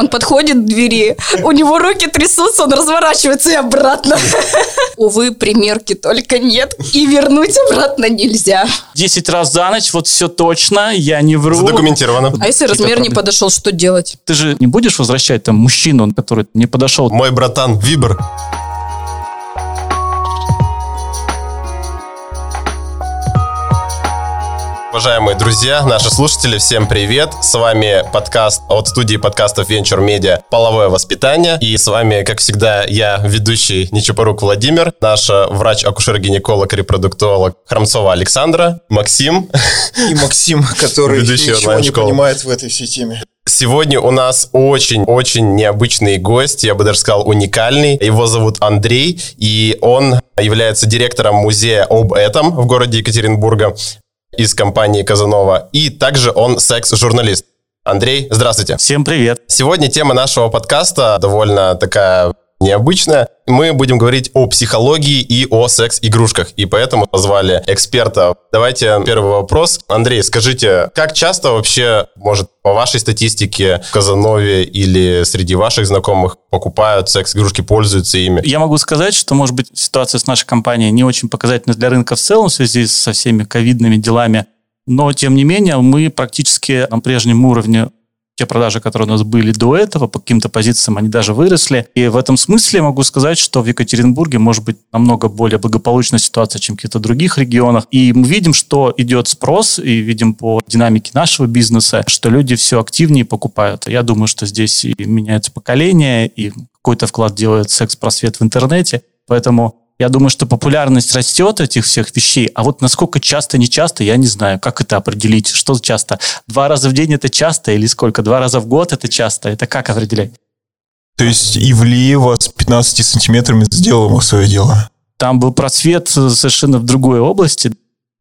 Он подходит к двери, у него руки трясутся, он разворачивается и обратно. Увы, примерки только нет, и вернуть обратно нельзя. Десять раз за ночь, вот все точно, я не вру. Задокументировано. А если размер не подошел, что делать? Ты же не будешь возвращать там мужчину, который не подошел? Мой братан Вибер. Уважаемые друзья, наши слушатели, всем привет! С вами подкаст от студии подкастов Venture Media «Половое воспитание». И с вами, как всегда, я, ведущий Нечапорук Владимир, наш врач-акушер-гинеколог, репродуктолог Храмцова Александра, Максим. И Максим, который ничего не понимает в этой всей теме. Сегодня у нас очень-очень необычный гость, я бы даже сказал уникальный. Его зовут Андрей, и он является директором музея об этом в городе Екатеринбурга из компании Казанова. И также он секс-журналист. Андрей, здравствуйте. Всем привет. Сегодня тема нашего подкаста довольно такая необычная. Мы будем говорить о психологии и о секс-игрушках, и поэтому позвали эксперта. Давайте первый вопрос. Андрей, скажите, как часто вообще, может, по вашей статистике в Казанове или среди ваших знакомых покупают секс-игрушки, пользуются ими? Я могу сказать, что, может быть, ситуация с нашей компанией не очень показательна для рынка в целом в связи со всеми ковидными делами, но, тем не менее, мы практически на прежнем уровне те продажи, которые у нас были до этого, по каким-то позициям они даже выросли. И в этом смысле могу сказать, что в Екатеринбурге может быть намного более благополучная ситуация, чем в каких-то других регионах. И мы видим, что идет спрос, и видим по динамике нашего бизнеса, что люди все активнее покупают. Я думаю, что здесь и меняется поколение, и какой-то вклад делает секс-просвет в интернете. Поэтому я думаю, что популярность растет этих всех вещей, а вот насколько часто, не часто, я не знаю. Как это определить? Что часто? Два раза в день это часто или сколько? Два раза в год это часто? Это как определять? То есть Ивлеева с 15 сантиметрами сделала свое дело. Там был просвет совершенно в другой области,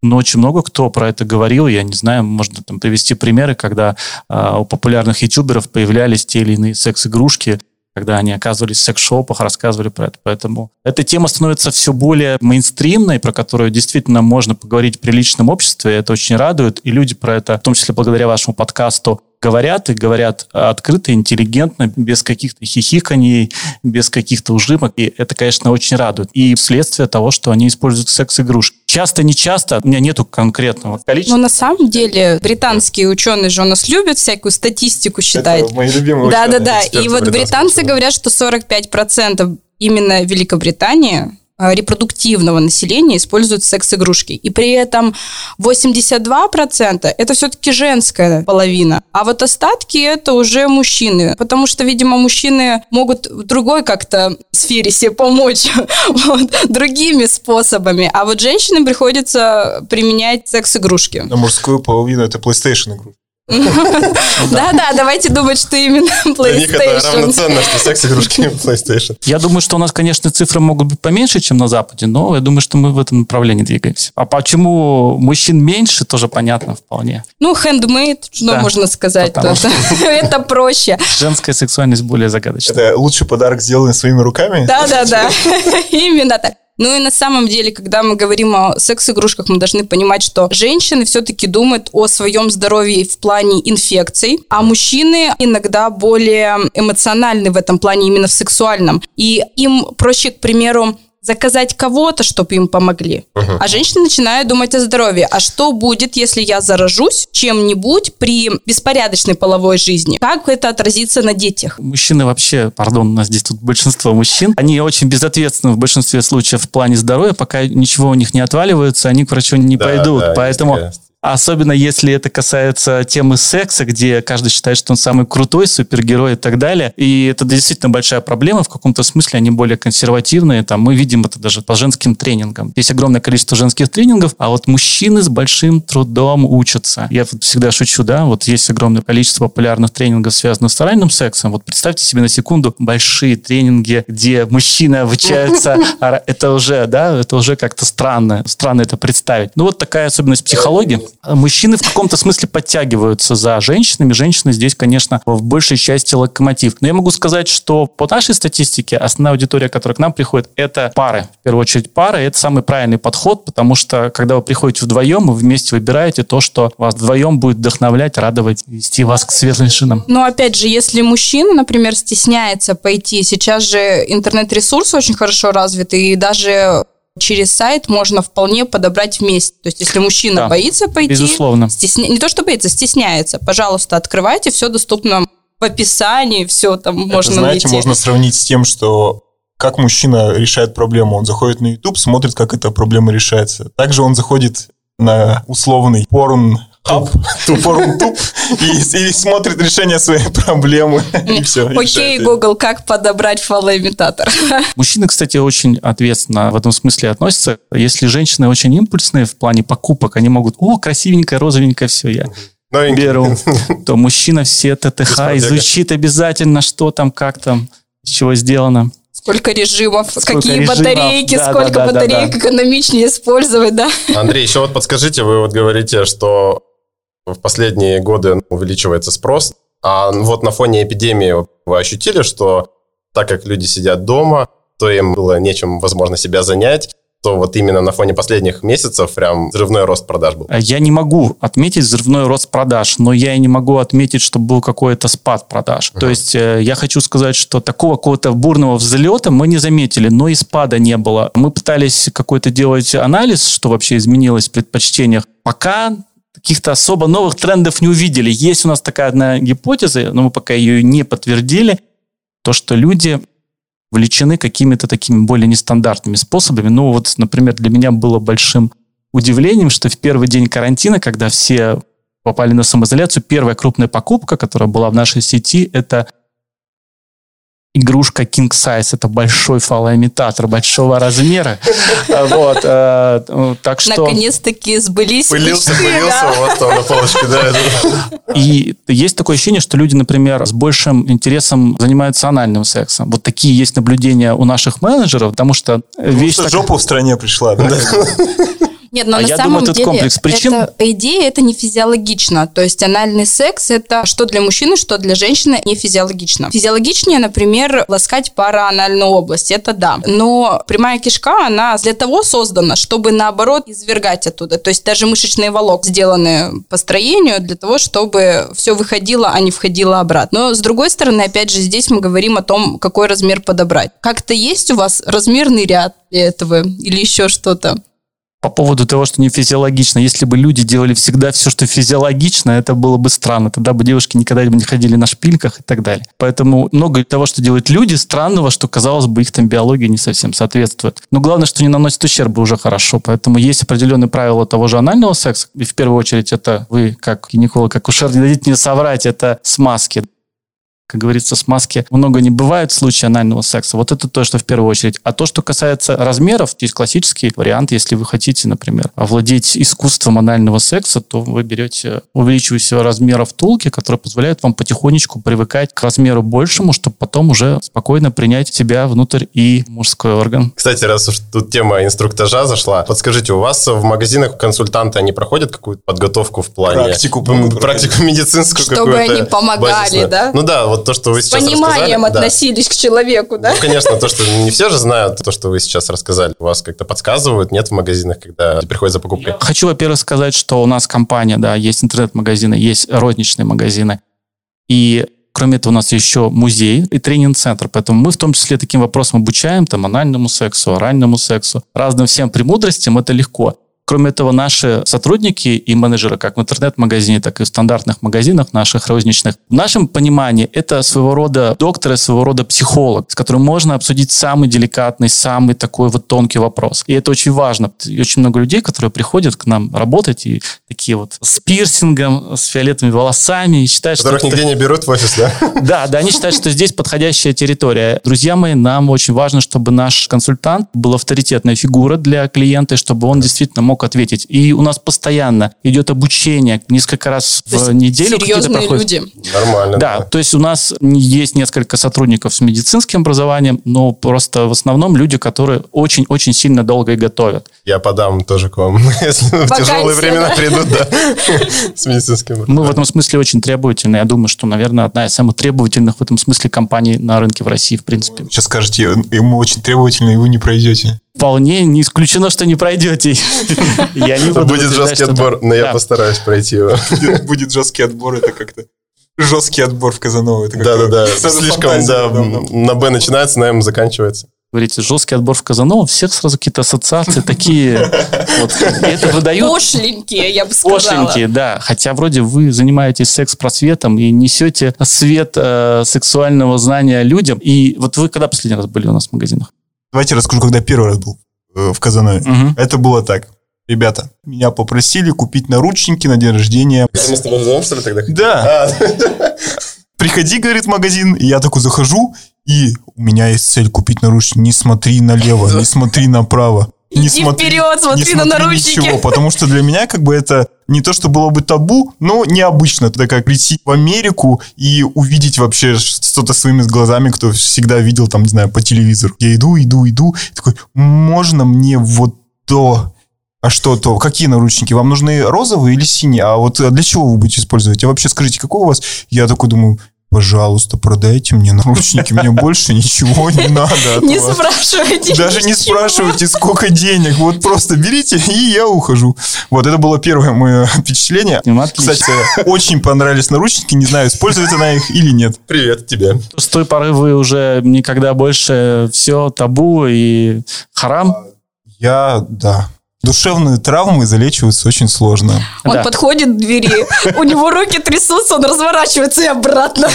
но очень много кто про это говорил. Я не знаю, можно там привести примеры, когда э, у популярных ютуберов появлялись те или иные секс-игрушки, когда они оказывались в секс-шопах, рассказывали про это. Поэтому эта тема становится все более мейнстримной, про которую действительно можно поговорить в приличном обществе. Это очень радует. И люди про это, в том числе благодаря вашему подкасту, говорят и говорят открыто, интеллигентно, без каких-то хихиканий, без каких-то ужимок. И это, конечно, очень радует. И следствие того, что они используют секс-игрушки. Часто, не часто, у меня нету конкретного количества. Но на самом деле британские ученые же у нас любят всякую статистику считать. Это мои любимые Да, да, ученые, да. эксперты И вот британцы говорят, что 45% именно Великобритании репродуктивного населения используют секс-игрушки. И при этом 82% это все-таки женская половина. А вот остатки это уже мужчины. Потому что, видимо, мужчины могут в другой как-то сфере себе помочь вот, другими способами. А вот женщинам приходится применять секс-игрушки. На мужскую половину это PlayStation игру. Да-да, давайте думать, что именно Для них это PlayStation. равноценно, что секс-игрушки PlayStation. Я думаю, что у нас, конечно, цифры могут быть поменьше, чем на Западе, но я думаю, что мы в этом направлении двигаемся. А почему мужчин меньше, тоже понятно вполне. Ну, handmade, что можно сказать. Это это проще. Женская сексуальность более загадочна. Это лучший подарок, сделанный своими руками? Да-да-да, именно так. Ну и на самом деле, когда мы говорим о секс-игрушках, мы должны понимать, что женщины все-таки думают о своем здоровье в плане инфекций, а мужчины иногда более эмоциональны в этом плане, именно в сексуальном. И им проще, к примеру, заказать кого-то, чтобы им помогли. А женщины начинают думать о здоровье. А что будет, если я заражусь чем-нибудь при беспорядочной половой жизни? Как это отразится на детях? Мужчины вообще, пардон, у нас здесь тут большинство мужчин, они очень безответственны в большинстве случаев в плане здоровья, пока ничего у них не отваливается, они к врачу не Да, пойдут. да, Поэтому Особенно если это касается темы секса, где каждый считает, что он самый крутой, супергерой и так далее. И это действительно большая проблема. В каком-то смысле они более консервативные. Там, мы видим это даже по женским тренингам. Есть огромное количество женских тренингов, а вот мужчины с большим трудом учатся. Я всегда шучу, да, вот есть огромное количество популярных тренингов, связанных с оральным сексом. Вот представьте себе на секунду большие тренинги, где мужчины обучаются. Это уже, да, это уже как-то странно. Странно это представить. Ну вот такая особенность психологии. Мужчины в каком-то смысле подтягиваются за женщинами. Женщины здесь, конечно, в большей части локомотив. Но я могу сказать, что по нашей статистике основная аудитория, которая к нам приходит, это пары. В первую очередь пары. Это самый правильный подход, потому что когда вы приходите вдвоем, вы вместе выбираете то, что вас вдвоем будет вдохновлять, радовать, вести вас к светлым вершинам. Но опять же, если мужчина, например, стесняется пойти, сейчас же интернет-ресурсы очень хорошо развиты, и даже через сайт можно вполне подобрать вместе. То есть, если мужчина да, боится пойти, безусловно. Стесня... не то что боится, стесняется, пожалуйста, открывайте, все доступно в описании, все там Это, можно знаете, найти. можно сравнить с тем, что как мужчина решает проблему. Он заходит на YouTube, смотрит, как эта проблема решается. Также он заходит на условный порн хаб, тупорум туп, и, и смотрит решение своей проблемы. И все. Окей, Google, как подобрать фалоимитатор? Мужчины, кстати, очень ответственно в этом смысле относятся. Если женщины очень импульсные в плане покупок, они могут, о, красивенькое, розовенькое, все, я Новенький. беру. То мужчина все ТТХ изучит обязательно, что там, как там, из чего сделано. Сколько режимов, сколько какие режимов, батарейки, да, сколько да, да, батареек да, да. экономичнее использовать, да? Андрей, еще вот подскажите, вы вот говорите, что в последние годы увеличивается спрос, а вот на фоне эпидемии вы ощутили, что так как люди сидят дома, то им было нечем, возможно, себя занять, то вот именно на фоне последних месяцев прям взрывной рост продаж был. Я не могу отметить взрывной рост продаж, но я и не могу отметить, что был какой-то спад продаж. Uh-huh. То есть э, я хочу сказать, что такого какого-то бурного взлета мы не заметили, но и спада не было. Мы пытались какой-то делать анализ, что вообще изменилось в предпочтениях. Пока каких-то особо новых трендов не увидели. Есть у нас такая одна гипотеза, но мы пока ее не подтвердили, то, что люди влечены какими-то такими более нестандартными способами. Ну вот, например, для меня было большим удивлением, что в первый день карантина, когда все попали на самоизоляцию, первая крупная покупка, которая была в нашей сети, это игрушка King Size. Это большой фалоимитатор большого размера. Вот, э, так что... Наконец-таки сбылись Пылился, пылился, вот там на полочке, да. И есть такое ощущение, что люди, например, с большим интересом занимаются анальным сексом. Вот такие есть наблюдения у наших менеджеров, потому что... Вещь что жопа в стране пришла, да? Нет, но а на я самом думаю, этот деле комплекс причин... это, идея это не физиологично. То есть анальный секс это что для мужчины, что для женщины не физиологично. Физиологичнее, например, ласкать параанальную область, это да. Но прямая кишка, она для того создана, чтобы наоборот извергать оттуда. То есть даже мышечные волок сделаны по строению для того, чтобы все выходило, а не входило обратно. Но с другой стороны, опять же, здесь мы говорим о том, какой размер подобрать. Как-то есть у вас размерный ряд для этого или еще что-то? По поводу того, что не физиологично. Если бы люди делали всегда все, что физиологично, это было бы странно. Тогда бы девушки никогда бы не ходили на шпильках и так далее. Поэтому много того, что делают люди, странного, что, казалось бы, их там биология не совсем соответствует. Но главное, что не наносит ущерба уже хорошо. Поэтому есть определенные правила того же анального секса. И в первую очередь это вы, как гинеколог, как ушер, не дадите мне соврать, это смазки как говорится, смазки много не бывает в случае анального секса. Вот это то, что в первую очередь. А то, что касается размеров, есть классический вариант. Если вы хотите, например, овладеть искусством анального секса, то вы берете увеличивающего размера втулки, который позволяет вам потихонечку привыкать к размеру большему, чтобы потом уже спокойно принять себя внутрь и мужской орган. Кстати, раз уж тут тема инструктажа зашла, подскажите, у вас в магазинах консультанты, они проходят какую-то подготовку в плане... Практику. Практику медицинскую Чтобы они помогали, базисную. да? Ну да, вот вот то, что вы сейчас пониманием рассказали, относились да. к человеку, да? Ну, конечно, то, что не все же знают, то, что вы сейчас рассказали. Вас как-то подсказывают, нет в магазинах, когда приходят за покупкой? Хочу, во-первых, сказать, что у нас компания, да, есть интернет-магазины, есть розничные магазины. И Кроме этого, у нас еще музей и тренинг-центр. Поэтому мы в том числе таким вопросом обучаем, там, анальному сексу, оральному сексу, разным всем премудростям. Это легко. Кроме этого, наши сотрудники и менеджеры, как в интернет-магазине, так и в стандартных магазинах наших розничных, в нашем понимании это своего рода доктор, своего рода психолог, с которым можно обсудить самый деликатный, самый такой вот тонкий вопрос. И это очень важно. И очень много людей, которые приходят к нам работать и такие вот с пирсингом, с фиолетовыми волосами, и считают, Которых что... нигде это... не берут в офис, да? Да, да, они считают, что здесь подходящая территория. Друзья мои, нам очень важно, чтобы наш консультант был авторитетная фигура для клиента, чтобы он действительно мог смог ответить. И у нас постоянно идет обучение, несколько раз То в есть неделю серьезные проходят. люди. Нормально. Да, то есть у нас есть несколько сотрудников с медицинским образованием, но просто в основном люди, которые очень-очень сильно долго и готовят. Я подам тоже к вам, если в тяжелые времена да? придут, да, с медицинским. Мы в этом смысле очень требовательны. Я думаю, что, наверное, одна из самых требовательных в этом смысле компаний на рынке в России, в принципе. Сейчас скажете, «Э, мы очень требовательны, и вы не пройдете. Вполне не исключено, что не пройдете. Я не буду Будет жесткий отбор, но я постараюсь пройти его. Будет- жесткий отбор, это как-то... Жесткий отбор в как-то- Да-да-да, слишком, да, на Б начинается, на М заканчивается. Говорите, жесткий отбор в Казанова, у всех сразу какие-то ассоциации такие. Вот. Это выдают Пошленькие, я бы сказала. Пошленькие, да. Хотя вроде вы занимаетесь секс-просветом и несете свет э, сексуального знания людям. И вот вы когда последний раз были у нас в магазинах? Давайте расскажу, когда первый раз был э, в Казанове. Мгм. Это было так. Ребята, меня попросили купить наручники на день рождения. Мы с тобой вдвоем, что ли, тогда? Да, А, приходи, говорит, в магазин. И я такой захожу, и у меня есть цель купить наручники. Не смотри налево, не смотри направо. Не Иди вперед, смотри на наручники. ничего, потому что для меня как бы это не то, что было бы табу, но необычно. Это как прийти в Америку и увидеть вообще что-то своими глазами, кто всегда видел там, не знаю, по телевизору. Я иду, иду, иду, и такой, можно мне вот то? А что то? Какие наручники? Вам нужны розовые или синие? А вот для чего вы будете использовать? А вообще скажите, какого у вас? Я такой думаю, пожалуйста, продайте мне наручники, мне больше ничего не надо. Не вас». спрашивайте. Даже не спрашивайте, сколько денег. Вот просто берите, и я ухожу. Вот это было первое мое впечатление. Ну, отлично. Кстати, очень понравились наручники. Не знаю, использует она их или нет. Привет тебе. С той поры вы уже никогда больше все табу и харам. Я, да. Душевные травмы залечиваются очень сложно. Он Да. подходит к двери, у него руки трясутся, он разворачивается и обратно.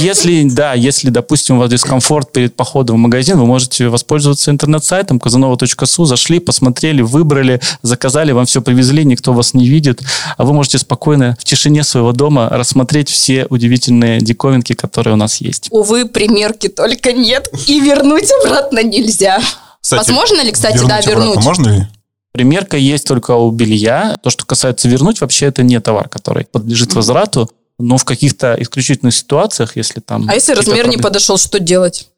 Если, да, если, допустим, у вас дискомфорт перед походом в магазин, вы можете воспользоваться интернет-сайтом казанова.су, зашли, посмотрели, выбрали, заказали, вам все привезли, никто вас не видит, а вы можете спокойно в тишине своего дома рассмотреть все удивительные диковинки, которые у нас есть. Увы, примерки только нет, и вернуть обратно нельзя. Кстати, Возможно ли, кстати, да, обратно вернуть? Можно ли? Примерка есть только у белья. То, что касается вернуть, вообще это не товар, который подлежит возврату. Но в каких-то исключительных ситуациях, если там... А если размер не проблемы- подошел, что делать?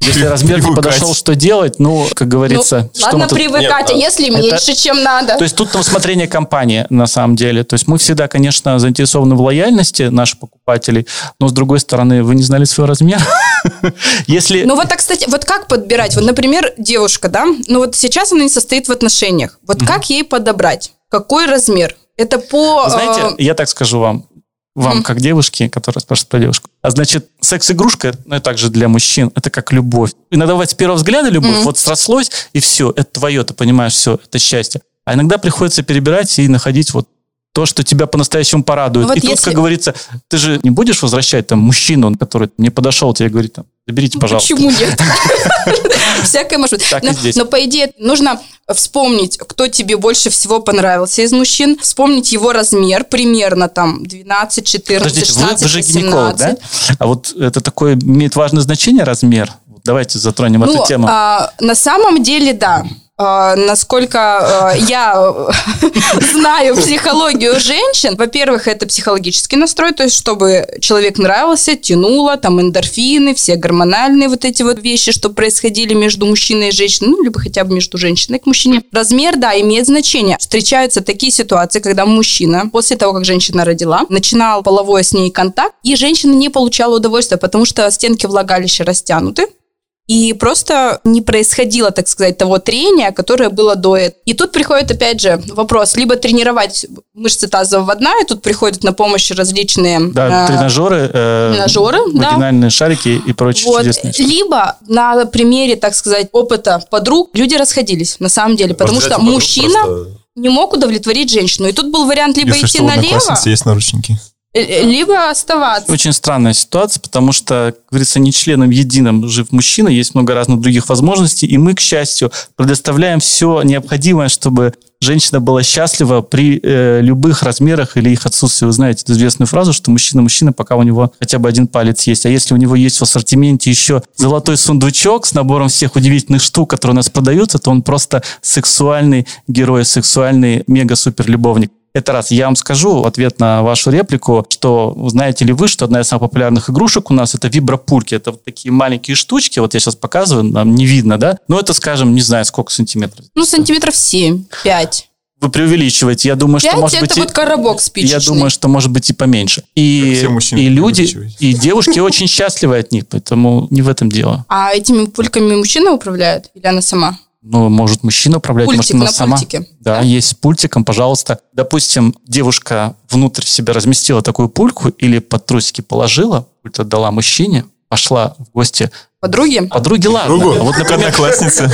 Если размер не подошел, что делать? Ну, как говорится... Ну, что ладно привыкать, Нет, а если это- меньше, чем надо? То есть тут на усмотрение компании, на самом деле. То есть мы всегда, конечно, заинтересованы в лояльности наших покупателей, но, с другой стороны, вы не знали свой размер. Если... Ну вот, так, кстати, вот как подбирать? Вот, например, девушка, да, ну вот сейчас она не состоит в отношениях. Вот как ей подобрать? Какой размер? Это по... Знаете, э, я так скажу вам, вам, Мгм. как девушке, которая спрашивает про девушку. А значит, секс-игрушка, ну и также для мужчин, это как любовь. Иногда бывает с первого взгляда любовь, Мгм. вот срослось, и все, это твое, ты понимаешь, все, это счастье. А иногда приходится перебирать и находить вот то, что тебя по-настоящему порадует. Вот и тут, если- как говорится, ты же не будешь возвращать там мужчину, который не подошел тебе, говорит, там, заберите, пожалуйста. Почему нет? Всякое может быть. Так но, но, по идее, нужно вспомнить, кто тебе больше всего понравился из мужчин, вспомнить его размер, примерно там 12, 14, Подождите, вы, 16, вы же гинеколог, 18. да? А вот это такое имеет важное значение размер? Давайте затронем Ну, эту тему. а, на самом деле, да. А, насколько а, я знаю психологию женщин, во-первых, это психологический настрой, то есть чтобы человек нравился, тянуло, там эндорфины, все гормональные вот эти вот вещи, что происходили между мужчиной и женщиной, ну, либо хотя бы между женщиной к мужчине. Размер, да, имеет значение. Встречаются такие ситуации, когда мужчина после того, как женщина родила, начинал половой с ней контакт, и женщина не получала удовольствия, потому что стенки влагалища растянуты, и просто не происходило, так сказать, того трения, которое было до этого. И тут приходит, опять же, вопрос, либо тренировать мышцы тазового дна, и тут приходят на помощь различные... Да, э, тренажеры, э, тренажеры, да. вагинальные шарики и прочие вот. чудесные. Либо на примере, так сказать, опыта подруг люди расходились, на самом деле, потому Может, что мужчина просто- не мог удовлетворить женщину. И тут был вариант либо Если идти что, налево, одноклассницы есть наручники. Э, либо оставаться. Очень странная ситуация, потому что, как говорится, не членом единым жив мужчина, есть много разных других возможностей, и мы, к счастью, предоставляем все необходимое, чтобы женщина была счастлива при э, любых размерах или их отсутствии. Вы знаете известную фразу, что мужчина мужчина, пока у него хотя бы один палец есть. А если у него есть в ассортименте еще золотой сундучок с набором всех удивительных штук, которые у нас продаются, то он просто сексуальный герой, сексуальный мега-супер-любовник. Это раз. Я вам скажу в ответ на вашу реплику, что знаете ли вы, что одна из самых популярных игрушек у нас это вибропульки. Это вот такие маленькие штучки. Вот я сейчас показываю, нам не видно, да? Но это, скажем, не знаю, сколько сантиметров. Ну, сантиметров 7, 5. Вы преувеличиваете. Я думаю, что может это быть... вот коробок спичечный. Я думаю, что может быть и поменьше. И, и люди, и девушки очень счастливы от них, поэтому не в этом дело. А этими пульками мужчина управляет или она сама? Ну, может мужчина управлять, Пультик может она на сама. пультике. Да, Да. есть с пультиком, пожалуйста. Допустим, девушка внутрь себя разместила такую пульку или под трусики положила, пульт отдала мужчине, пошла в гости Подруги? подруге, ладно. Другу, Вот, например, одноклассница.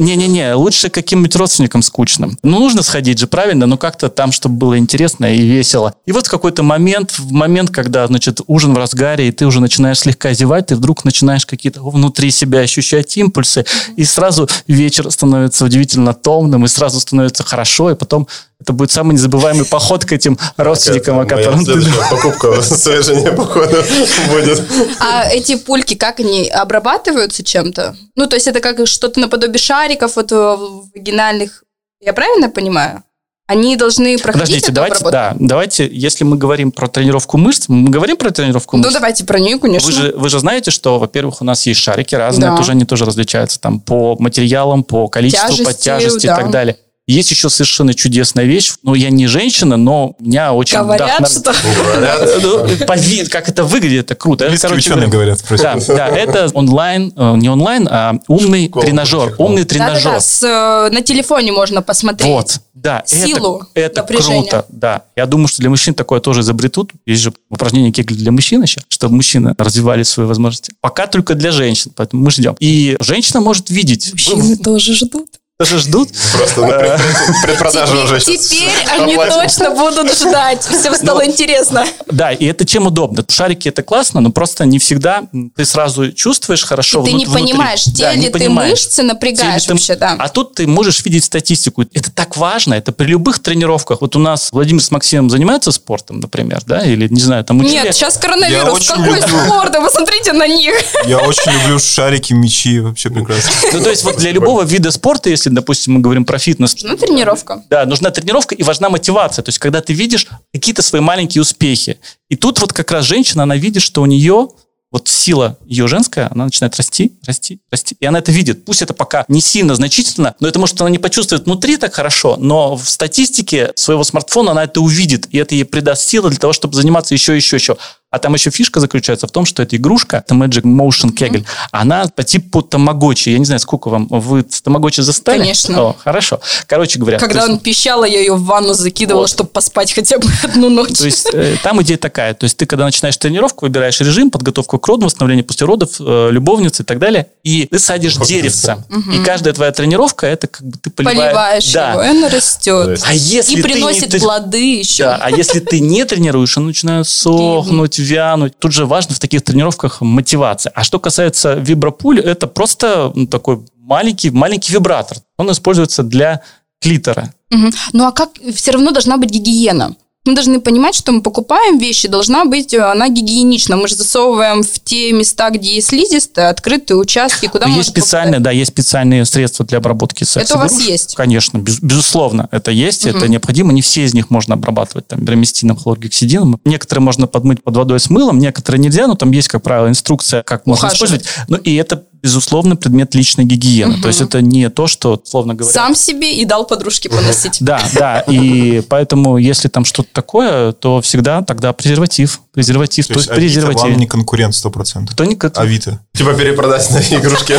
не-не-не, лучше каким-нибудь родственникам скучным. Ну, нужно сходить же, правильно, но как-то там, чтобы было интересно и весело. И вот в какой-то момент, в момент, когда, значит, ужин в разгаре, и ты уже начинаешь слегка зевать, ты вдруг начинаешь какие-то внутри себя ощущать импульсы, и сразу вечер становится удивительно томным, и сразу становится хорошо, и потом это будет самый незабываемый поход к этим родственникам, о котором ты... покупка своей жене, походу, будет. А эти пульки, как они обрабатываются чем-то? Ну, то есть это как что-то наподобие шариков вот э, вагинальных. Я правильно понимаю? Они должны проходить Подождите, эту давайте, обработку? да, давайте, если мы говорим про тренировку мышц, мы говорим про тренировку Ну, мышц. давайте про нее, конечно. Вы же, вы же знаете, что, во-первых, у нас есть шарики разные, Да. тоже они тоже различаются там по материалам, по количеству, по Тяжести, тяжести и да. так далее. Есть еще совершенно чудесная вещь. Ну, я не женщина, но меня очень Говорят, вдохнов- что... По ви- как это выглядит, это круто. Ученые говоря, говорят. Да, да, это онлайн, э, не онлайн, а умный тренажер. Умный тренажер. Э, на телефоне можно посмотреть. Вот, да, Силу это, это круто, да. Я думаю, что для мужчин такое тоже изобретут. Есть же упражнения Кегли для мужчин еще, чтобы мужчины развивали свои возможности. Пока только для женщин, поэтому мы ждем. И женщина может видеть. Мужчины тоже ждут. Тоже ждут. Просто на пред- предпродаже уже Теперь, сейчас теперь они точно будут ждать. Всем стало интересно. Да, и это чем удобно. Шарики это классно, но просто не всегда ты сразу чувствуешь хорошо. Ты не понимаешь, те ли ты мышцы напрягаешь вообще, да. А тут ты можешь видеть статистику. Это так важно, это при любых тренировках. Вот у нас Владимир с Максимом занимаются спортом, например, да, или, не знаю, там учили. Нет, сейчас Я коронавирус. очень Какой люблю. спорт? Да Посмотрите на них. Я очень люблю шарики, мячи, вообще прекрасно. Ну, то есть вот для любого вида спорта, если, допустим, мы говорим про фитнес, Ну, тренировка. да, нужна тренировка и важна мотивация. То есть, когда ты видишь какие-то свои маленькие успехи. И тут вот как раз женщина, она видит, что у нее вот сила ее женская, она начинает расти, расти, расти. И она это видит. Пусть это пока не сильно значительно, но это может она не почувствует внутри так хорошо, но в статистике своего смартфона она это увидит, и это ей придаст силы для того, чтобы заниматься еще, еще, еще. А там еще фишка заключается в том, что эта игрушка, это Magic Motion Kegel, она по типу тамагочи. Я не знаю, сколько вам, вы с тамагочи застали? Конечно. О, хорошо. Короче говоря. Когда то есть- он пищал, я ее в ванну закидывала, Вот. чтобы поспать хотя бы одну ночь. то есть э, там идея такая. То есть ты, когда начинаешь тренировку, выбираешь режим, подготовку к роду, восстановление после родов, э, любовницы и так далее, и ты садишь деревца. И каждая твоя тренировка, это как бы ты поливаешь. Поливаешь да. его, и он растет. А если И ты приносит не... плоды еще. Да, а если ты не тренируешь, он начинает сохнуть, вянуть. Тут же важно в таких тренировках мотивация. А что касается вибропуль, это просто такой маленький, маленький вибратор. Он используется для клитора. Мгм. Ну а как все равно должна быть гигиена? Мы должны понимать, что мы покупаем вещи, должна быть э, она гигиенична. Мы же засовываем в те места, где есть слизистые, открытые участки, куда есть можно специальные, да, есть специальные средства для обработки секса. Это у вас есть? Конечно, без- безусловно, это есть, это Мгм. необходимо. Не все из них можно обрабатывать там бромистином, хлоргексидином. Некоторые можно подмыть под водой с мылом, некоторые нельзя, но там есть, как правило, инструкция, как можно Ухаживать. использовать. Ну и это безусловно предмет личной гигиены. То есть это не то, что, словно говоря, Сам себе и дал подружке поносить. да, да, и поэтому, если там что-то такое, то всегда тогда презерватив, презерватив, то, То есть презерватив. вам не конкурент 100%. Кто никак- Авито. Типа перепродать на игрушки.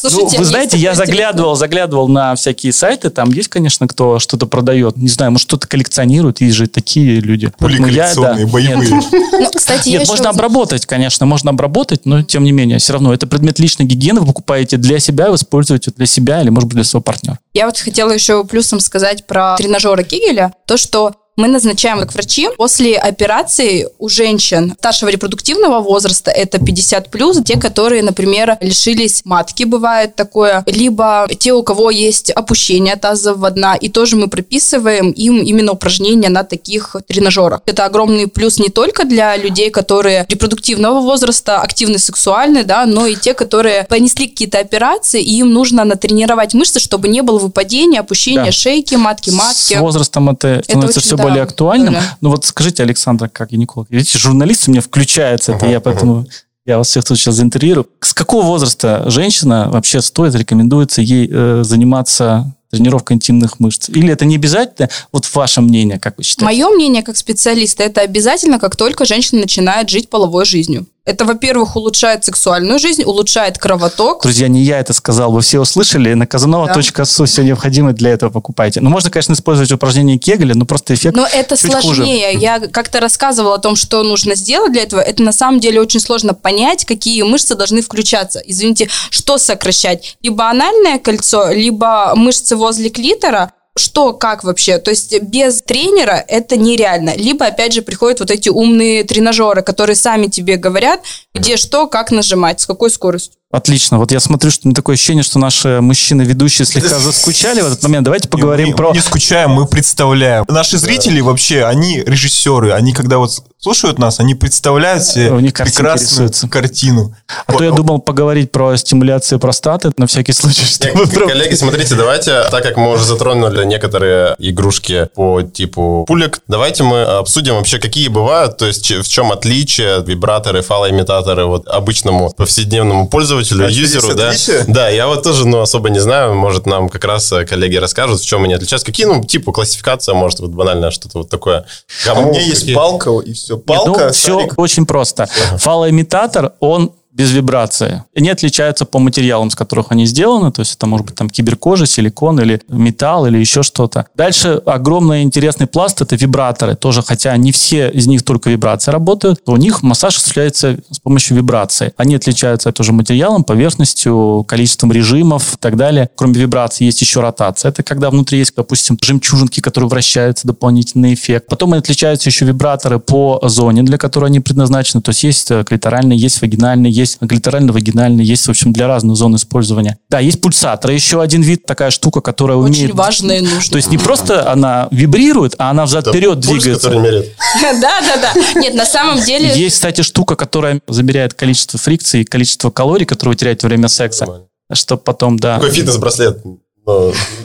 Слушайте, ну, вы знаете, я заглядывал, заглядывал на всякие сайты, там есть, конечно, кто что-то продает. Не знаю, может, что-то коллекционирует, есть же такие люди. Пули я, да, коллекционные, нет. боевые. Ну, кстати, я Нет, можно обработать, конечно, можно обработать, но тем не менее, все равно это предмет личной гигиены, вы покупаете для себя, вы используете для себя или, может быть, для своего партнера. Я вот хотела еще плюсом сказать про тренажеры Кигеля. То, что мы назначаем как врачи после операции у женщин старшего репродуктивного возраста, это 50 плюс, те, которые, например, лишились матки, бывает такое, либо те, у кого есть опущение тазового дна, и тоже мы прописываем им именно упражнения на таких тренажерах. Это огромный плюс не только для людей, которые репродуктивного возраста, активны сексуальны, да, но и те, которые понесли какие-то операции, и им нужно натренировать мышцы, чтобы не было выпадения, опущения да. шейки, матки, матки. С возрастом это становится это все да, более актуальным. Да. Ну вот скажите, Александр, как гинеколог, видите, журналист у меня включается, это я поэтому я вас всех тут сейчас заинтервьюирую. С какого возраста женщина вообще стоит, рекомендуется ей э, заниматься тренировкой интимных мышц? Или это не обязательно? Вот ваше мнение, как вы считаете? Мое мнение как специалиста, это обязательно, как только женщина начинает жить половой жизнью. Это, во-первых, улучшает сексуальную жизнь, улучшает кровоток. Друзья, не я это сказал, вы все услышали. На казанова.су да. все необходимое для этого покупайте. Ну, можно, конечно, использовать упражнение Кегеля, но просто эффект Но это сложнее. Хуже. Я как-то рассказывала о том, что нужно сделать для этого. Это на самом деле очень сложно понять, какие мышцы должны включаться. Извините, что сокращать? Либо анальное кольцо, либо мышцы возле клитора, что, как вообще. То есть без тренера это нереально. Либо, опять же, приходят вот эти умные тренажеры, которые сами тебе говорят, где что, как нажимать, с какой скоростью. Отлично. Вот я смотрю, что такое ощущение, что наши мужчины-ведущие слегка заскучали в этот момент. Давайте поговорим мы, про... Мы не скучаем, мы представляем. Наши зрители вообще, они режиссеры. Они, когда вот слушают нас, они представляют себе У них прекрасную рисуются. картину. А то я думал поговорить про стимуляцию простаты на всякий случай. Чтобы Коллеги, смотрите, давайте, так как мы уже затронули некоторые игрушки по типу пулек, давайте мы обсудим вообще, какие бывают, то есть в чем отличие вибраторы, фалоимитаторы вот обычному повседневному пользователю пользователю, а юзеру, да. Да, я вот тоже, ну, особо не знаю, может, нам как раз э, коллеги расскажут, в чем они отличаются. Какие, ну, типа классификация, может, вот банально что-то вот такое. Кому, у меня есть палка, и все. Палка, ну, все очень просто. Фалоимитатор, он без вибрации. Они отличаются по материалам, с которых они сделаны, то есть это может быть там киберкожа, силикон или металл или еще что-то. Дальше огромный интересный пласт – это вибраторы. Тоже, хотя не все из них только вибрации работают, у них массаж осуществляется с помощью вибрации. Они отличаются тоже материалом, поверхностью, количеством режимов и так далее. Кроме вибрации есть еще ротация. Это когда внутри есть, допустим, жемчужинки, которые вращаются, дополнительный эффект. Потом отличаются еще вибраторы по зоне, для которой они предназначены. То есть есть э, клиторальный, есть вагинальный, есть глитерально-вагинальный, есть, в общем, для разных зон использования. Да, есть пульсаторы, еще один вид, такая штука, которая Очень умеет... Очень важная и нужная. То есть не просто она вибрирует, а она взад-вперед двигается. Да, да, да. Нет, на самом деле... Есть, кстати, штука, которая замеряет количество фрикций, количество калорий, которые вы теряете во время секса. Чтобы потом, да... Такой фитнес-браслет.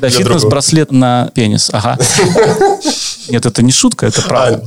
Да, фитнес-браслет на пенис, ага. Нет, это не шутка, это правда.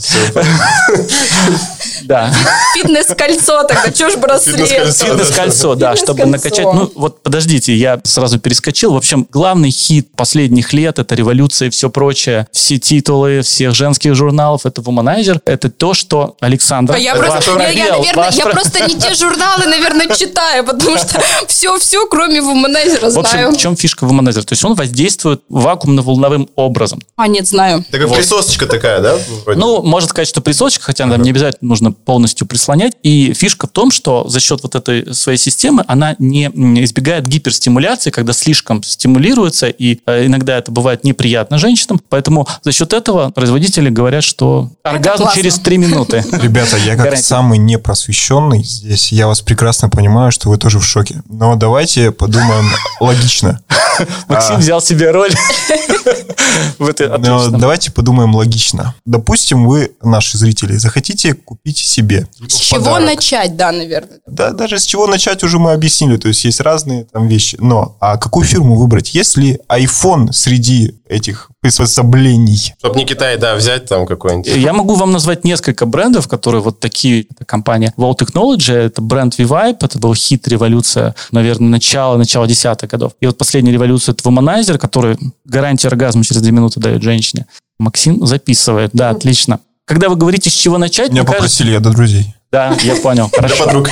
Да. Фитнес-кольцо тогда, что ж браслет? Фитнес-кольцо, да, чтобы накачать. Ну, вот подождите, я сразу перескочил. В общем, главный хит последних лет, это революция и все прочее. Все титулы всех женских журналов, это Womanizer. Это то, что Александр... А я просто не те журналы, наверное, читаю, потому что все-все, кроме Womanizer, знаю. В общем, в чем фишка Womanizer? То есть он воздействует вакуумно-волновым образом. А, нет, знаю. Так вот. присосочка такая, да? Вроде? Ну, можно сказать, что присосочка, хотя uh-huh. нам не обязательно нужно полностью прислонять. И фишка в том, что за счет вот этой своей системы она не избегает гиперстимуляции, когда слишком стимулируется, и э, иногда это бывает неприятно женщинам. Поэтому за счет этого производители говорят, что оргазм через три минуты. Ребята, я как самый непросвещенный здесь, я вас прекрасно понимаю, что вы тоже в шоке. Но давайте подумаем логично. Максим. взял себе роль. Давайте подумаем логично. Допустим, вы, наши зрители, захотите купить себе. С чего начать, да, наверное? Да, даже с чего начать уже мы объяснили. То есть есть разные там вещи. Но а какую фирму выбрать? Есть ли iPhone среди этих приспособлений? Чтобы не Китай, да, взять там какой-нибудь. Я могу вам назвать несколько брендов, которые вот такие. Это компания Wall Technology, это бренд V-Vibe, это был хит революция, наверное, начало, начало десятых годов. И вот последняя революция это Womanizer, который гарантию оргазма через две минуты дает женщине. Максим записывает. Да, отлично. Когда вы говорите, с чего начать... Меня попросили, кажется... я до друзей. Да, я понял. Хорошо. Для подруг.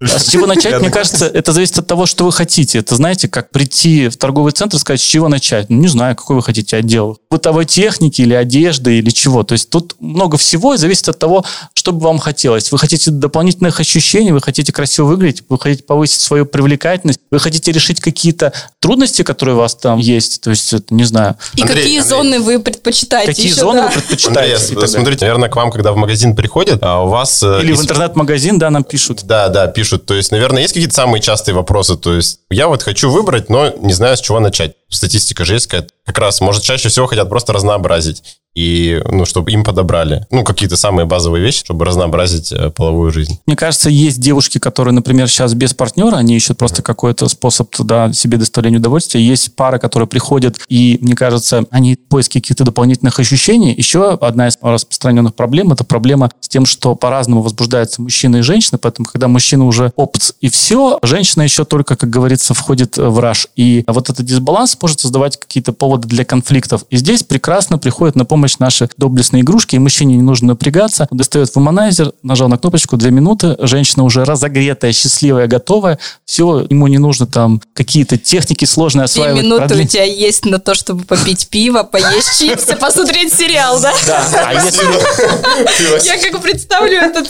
А с чего начать, мне кажется, это зависит от того, что вы хотите. Это, знаете, как прийти в торговый центр и сказать, с чего начать. Ну, не знаю, какой вы хотите отдел. Бытовой техники или одежды или чего. То есть тут много всего и зависит от того, что бы вам хотелось. Вы хотите дополнительных ощущений, вы хотите красиво выглядеть, вы хотите повысить свою привлекательность, вы хотите решить какие-то трудности, которые у вас там есть. То есть, это, не знаю. И Андрей, какие Андрей. зоны вы предпочитаете Какие еще, зоны да? вы предпочитаете? Андрей, смотрите, наверное, к вам, когда в магазин приходят, а у вас... э, Или в интернет-магазин, да, нам пишут. Да, да, пишут. То есть, наверное, есть какие-то самые частые вопросы. То есть, я вот хочу выбрать, но не знаю, с чего начать. Статистика же есть какая-то. Как раз, может, чаще всего хотят просто разнообразить. И, ну, чтобы им подобрали. Ну, какие-то самые базовые вещи, чтобы разнообразить э, половую жизнь. Мне кажется, есть девушки, которые, например, сейчас без партнера, они ищут просто какой-то способ туда себе доставления удовольствия. Есть пары, которые приходят, и, мне кажется, они в поиске каких-то дополнительных ощущений. Еще одна из распространенных проблем – это проблема с тем, что по-разному возбуждаются мужчины и женщины, поэтому, когда мужчина уже опыт и все, женщина еще только, как говорится, входит в раж. И вот этот дисбаланс может создавать какие-то поводы для конфликтов. И здесь прекрасно приходят на помощь наши доблестные игрушки, и мужчине не нужно напрягаться. Он достает вуманайзер, нажал на кнопочку, две минуты, женщина уже разогретая, счастливая, готовая. Все, ему не нужно там какие-то техники сложные Две осваивать. минуты у продлить. тебя есть на то, чтобы попить пиво, поесть чипсы, посмотреть сериал, да? Да, а если, Я как представлю этот...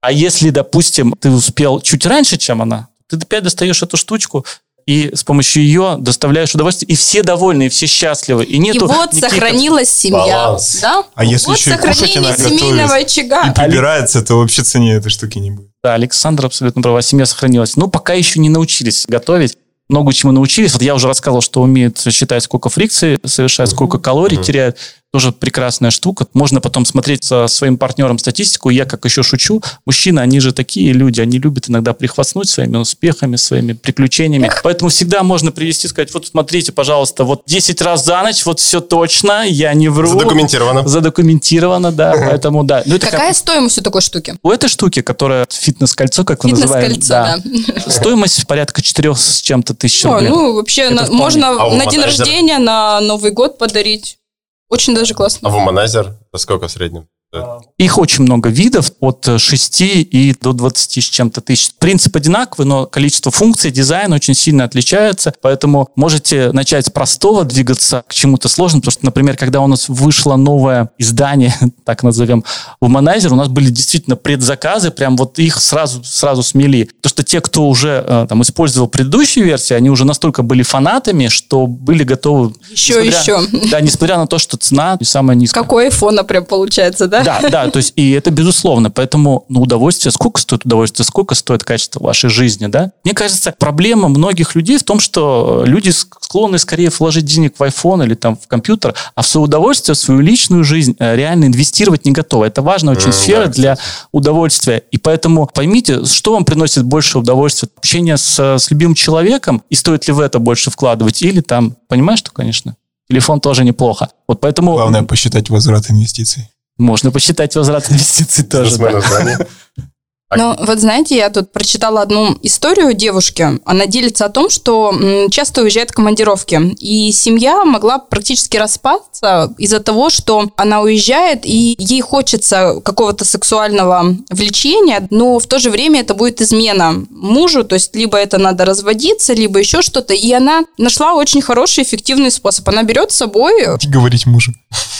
а если, допустим, ты успел чуть раньше, чем она, ты опять достаешь эту штучку, и с помощью ее доставляешь удовольствие, и все довольны, и все счастливы. И И нету вот никаких- сохранилась семья, Баланс. да? А если вот еще и кушать сохранение она готовит семейного и очага. прибирается, то вообще цене этой штуки не будет. Да, Александр абсолютно права, семья сохранилась. Но пока еще не научились готовить. Много чему научились. Вот я уже рассказывал, что умеют считать, сколько фрикций совершает, сколько калорий теряет. Тоже прекрасная штука. Можно потом смотреть со своим партнером статистику. Я как еще шучу. Мужчины, они же такие люди. Они любят иногда прихвастнуть своими успехами, своими приключениями. Поэтому всегда можно привести, сказать, вот смотрите, пожалуйста, вот 10 раз за ночь, вот все точно, я не вру. Задокументировано. Задокументировано, да. Поэтому, да. Ну, это как- Какая стоимость у такой штуки? у этой штуки, которая фитнес-кольцо, как вы называете, Фитнес-кольцо, да. стоимость порядка 4 с чем-то тысяч рублей. ну, вообще, на- можно А на день рождения, на Новый год подарить. Очень даже А классно. вуманайзер? Это сколько в среднем? Их очень много видов, от 6 и до 20 с чем-то тысяч. Принцип одинаковый, но количество функций, дизайн очень сильно отличается, поэтому можете начать с простого, двигаться к чему-то сложному, потому что, например, когда у нас вышло новое издание, так назовем, Womanizer, у нас были действительно предзаказы, прям вот их сразу, сразу смели. Потому что те, кто уже э, там использовал предыдущие версии, они уже настолько были фанатами, что были готовы... Еще, несмотря- еще. Да, несмотря на то, что цена не самая низкая. Какой айфона прям получается, да? Да, да, то есть и это безусловно. Поэтому ну, удовольствие, сколько стоит удовольствие, сколько стоит качество вашей жизни, да? Мне кажется, проблема многих людей в том, что люди ск- склонны скорее вложить денег в iPhone или там в компьютер, а в свое удовольствие, в свою личную жизнь э, реально инвестировать не готовы. Это важная очень М, сфера да, для удовольствия. И поэтому поймите, что вам приносит больше удовольствия? Общение с, с любимым человеком, и стоит ли в это больше вкладывать, или там, понимаешь, что, конечно, телефон тоже неплохо. Вот поэтому... Главное посчитать возврат инвестиций. Можно посчитать возврат инвестиций тоже. Да. название. Ну, вот знаете, я тут прочитала одну историю девушки. Она делится о том, что часто уезжает в командировки. И семья могла практически распасться из-за того, что она уезжает, и ей хочется какого-то сексуального влечения, но в то же время это будет измена мужу, то есть либо это надо разводиться, либо еще что-то. И она нашла очень хороший, эффективный способ. Она берет с собой Говорить мужу.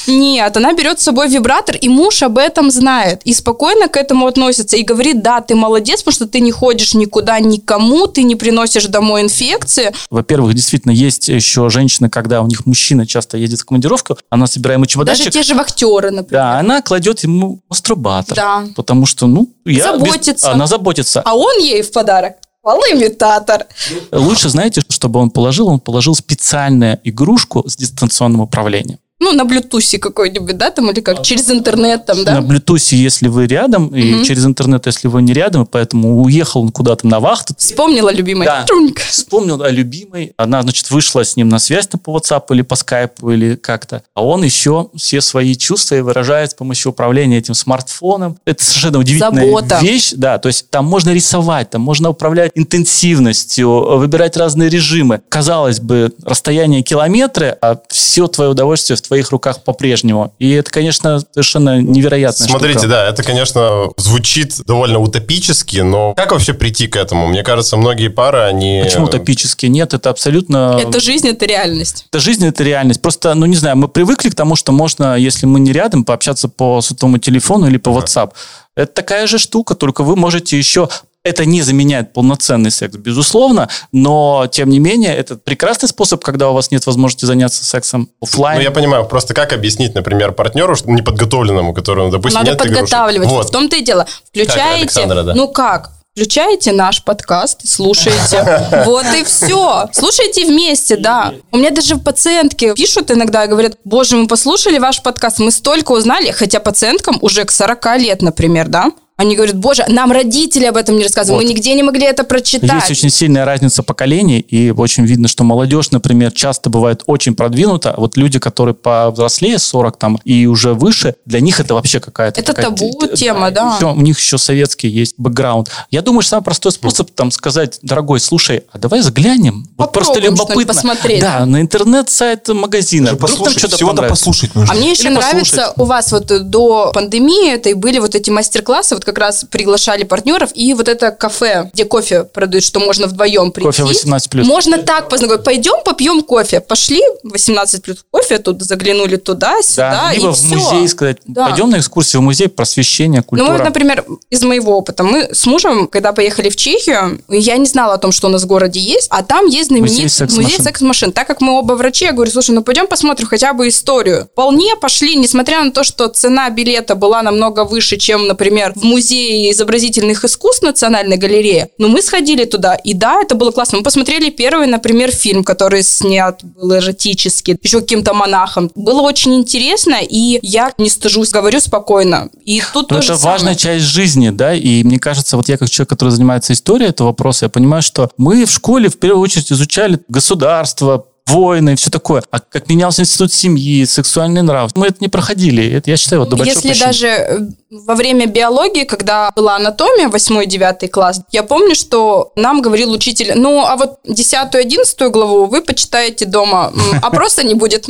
Нет, она берет с собой вибратор, и муж об этом знает. И спокойно к этому относится. И говорит, да, ты молодец, потому что ты не ходишь никуда никому, ты не приносишь домой инфекции. Во-первых, действительно, есть еще женщины, когда у них мужчина часто едет в командировку, она собирает ему Даже чемоданчик, те же вахтеры, например. да, она кладет ему мастурбатор. Да. Потому что, ну, я... без- Заботится. Она заботится. А он ей в подарок полуимитатор. Лучше, знаете, чтобы он положил? Он положил специальную игрушку с дистанционным управлением. Ну, на блютусе какой-нибудь, да, там, или как, через интернет там, да? На Bluetooth, если вы рядом, и через интернет, если вы не рядом, и поэтому уехал он куда-то на вахту, Вспомнила, любимая. Да. Труньк. Вспомнил о любимой. Она, значит, вышла с ним на связь там, по WhatsApp или по Skype или как-то. А он еще все свои чувства выражает с помощью управления этим смартфоном. Это совершенно удивительная Забота. вещь. Да, то есть там можно рисовать, там можно управлять интенсивностью, выбирать разные режимы. Казалось бы, расстояние километры, а все твое удовольствие в твоих руках по-прежнему. И это, конечно, совершенно невероятно. Смотрите, штука. да, это, конечно, звучит довольно утопически, но как вообще прийти к этому? Мне кажется, многие пары, они... Почему утопически? Нет, это абсолютно... Это жизнь, это реальность. Это жизнь, это реальность. Просто, ну, не знаю, мы привыкли к тому, что можно, если мы не рядом, пообщаться по сотовому телефону или по WhatsApp. Это такая же штука, только вы можете еще это не заменяет полноценный секс, безусловно, но, тем не менее, это прекрасный способ, когда у вас нет возможности заняться сексом офлайн. Ну, я понимаю, просто как объяснить, например, партнеру, что неподготовленному, которому, допустим, Надо нет подготавливать. Вот. В том-то и дело. Включаете... Александра, да. Ну как? Включаете наш подкаст и слушаете. Вот и все. Слушайте вместе, да. У меня даже пациентки пишут иногда и говорят, боже, мы послушали ваш подкаст, мы столько узнали, хотя пациенткам уже к 40 лет, например, да? Они говорят, боже, нам родители об этом не рассказывали, Вот. мы нигде не могли это прочитать. Есть очень сильная разница поколений, и очень видно, что молодежь, например, часто бывает очень продвинута. А Вот люди, которые повзрослее, 40 там и уже выше, для них это вообще какая-то... Это такая- табу тема, да. Еще- у них еще советский есть бэкграунд. Я думаю, что самый простой способ там сказать, дорогой, слушай, а давай заглянем. Вот просто любопытно. посмотреть. Да, на интернет-сайт магазина. Вдруг там послушать, что-то всего-то послушать нужно. А мне еще Или нравится, послушать. у вас вот до пандемии это и были вот эти мастер-классы, вот как раз приглашали партнеров, и вот это кафе, где кофе продают, что можно вдвоем прийти. Кофе 18+. Можно так познакомиться. Пойдем попьем кофе. Пошли, 18 плюс кофе, тут заглянули туда, сюда, Да, либо и в все. музей сказать, Да. пойдем на экскурсию в музей просвещения, Ну, культура. вот, например, из моего опыта. Мы с мужем, когда поехали в Чехию, я не знала о том, что у нас в городе есть, а там есть знаменитый Музей секс-машин. музей секс-машин. Так как мы оба врачи, я говорю, слушай, ну пойдем посмотрим хотя бы историю. Вполне пошли, несмотря на то, что цена билета была намного выше, чем, например, в музее изобразительных искусств Национальной галереи. Но мы сходили туда, и да, это было классно. Мы посмотрели первый, например, фильм, который снят был эротически, еще каким-то монахом. Было очень интересно, и я не стыжусь, говорю спокойно. И тут Но тоже это важная самое. часть жизни, да, и мне кажется, вот я как человек, который занимается историей этого вопроса, я понимаю, что мы в школе в первую очередь изучали государство, войны и все такое. А как менялся институт семьи, сексуальный нрав, мы это не проходили. Это, я считаю, вот до Если прощения. даже э, во время биологии, когда была анатомия, 8-9 класс, я помню, что нам говорил учитель, ну, а вот 10-11 главу вы почитаете дома, а просто не будет.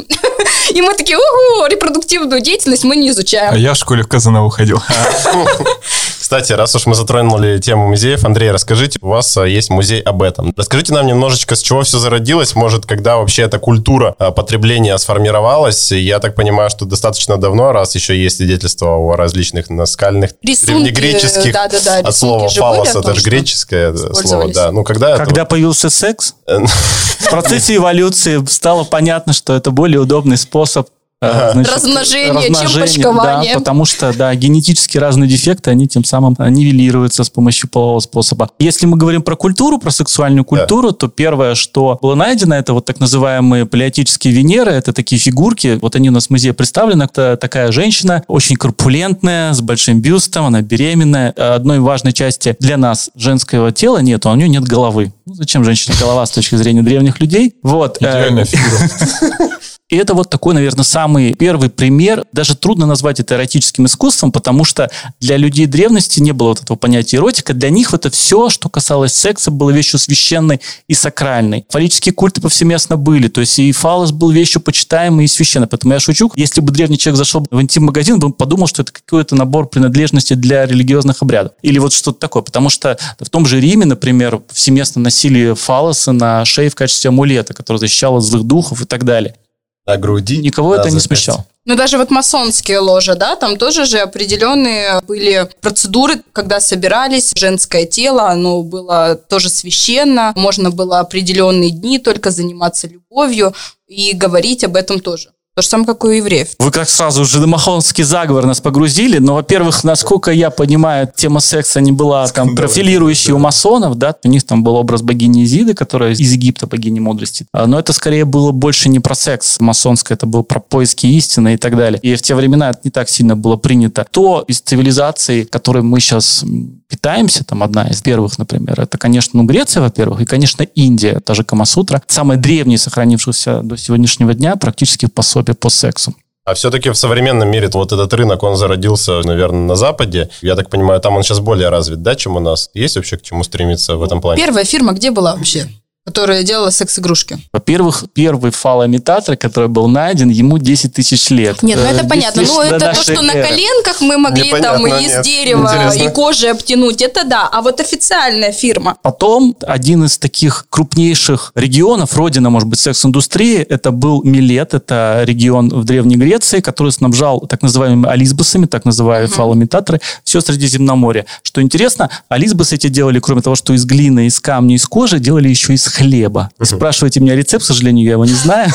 И мы такие, угу, репродуктивную деятельность мы не А изучаем. я в школе в Казаново ходил. Кстати, раз уж мы затронули тему музеев, Андрей, расскажите, у вас а, есть музей об этом. Расскажите нам немножечко, с чего все зародилось, может, когда вообще эта культура а, потребления сформировалась. Я так понимаю, что достаточно давно, раз еще есть свидетельства о различных наскальных Рисунки, древнегреческих да-да-да, от слова рисунки же были фалос, о это же греческое слово, использовались. да. Ну, когда это Когда появился секс, в процессе эволюции стало понятно, что это более удобный способ э, значит, Размножение, чем размножения, почкование. Да, потому что, да, генетически разные дефекты, они тем самым э, нивелируются с помощью полового способа. Если мы говорим про культуру, про сексуальную культуру, то первое, что было найдено, это вот так называемые палеотические Венеры, это такие фигурки, вот они у нас в музее представлены, это такая женщина, очень корпулентная, с большим бюстом, она беременная. Одной важной части для нас женского тела нет, у нее нет головы. Ну, зачем женщине голова с точки зрения древних людей? Вот. э, Идеальная фигура. и это вот такой, наверное, самый первый пример. Даже трудно назвать это эротическим искусством, потому что для людей древности не было вот этого понятия эротика. Для них это все, что касалось секса, было вещью священной и сакральной. Фаллические культы повсеместно были. То есть и фалос был вещью почитаемой и священной. Поэтому я шучу. Если бы древний человек зашел в интим-магазин, он подумал, что это какой-то набор принадлежностей для религиозных обрядов. Или вот что-то такое. Потому что в том же Риме, например, повсеместно носили фалосы на шее в качестве амулета, который защищал от злых духов и так далее. На груди. Никого это не запястье. смущало. Ну, даже вот масонские ложи, да, там тоже же определенные были процедуры, когда собирались, женское тело, оно было тоже священно, можно было определенные дни только заниматься любовью и говорить об этом тоже. То же самое, как у евреев. Вы как сразу на махонский заговор нас погрузили, но, во-первых, насколько я понимаю, тема секса не была там профилирующей у масонов, да, у них там был образ богини Изиды, которая из Египта богини мудрости. А, Но это скорее было больше не про секс масонское, это было про поиски истины и так далее. И в те времена это не так сильно было принято. То из цивилизации, которой мы сейчас питаемся, там одна из первых, например, это, конечно, ну, Греция, во-первых, и, конечно, Индия, та же Камасутра, самая древняя, сохранившаяся до сегодняшнего дня, практически пособие по сексу. А все-таки в современном мире вот этот рынок, он зародился, наверное, на Западе. Я так понимаю, там он сейчас более развит, да, чем у нас? Есть вообще к чему стремиться в этом плане? Первая фирма где была вообще? Которая делала секс-игрушки. Во-первых, первый фалоимитатор, который был найден, ему 10 тысяч лет. Нет, ну Э, это 10 понятно. Ну это то, что на эры. коленках мы могли там Непонятно, из нет. дерева Интересно. и кожи обтянуть, это да. А вот официальная фирма. Потом один из таких крупнейших регионов, родина, может быть, секс-индустрии, это был Милет, это регион в Древней Греции, который снабжал так называемыми ализбусами, так называемые фалоимитаторы, все Средиземноморье. Что интересно, ализбусы эти делали, кроме того, что из глины, из камня, из кожи, делали еще из хлеба. Спрашивайте меня рецепт, к сожалению, я его не знаю.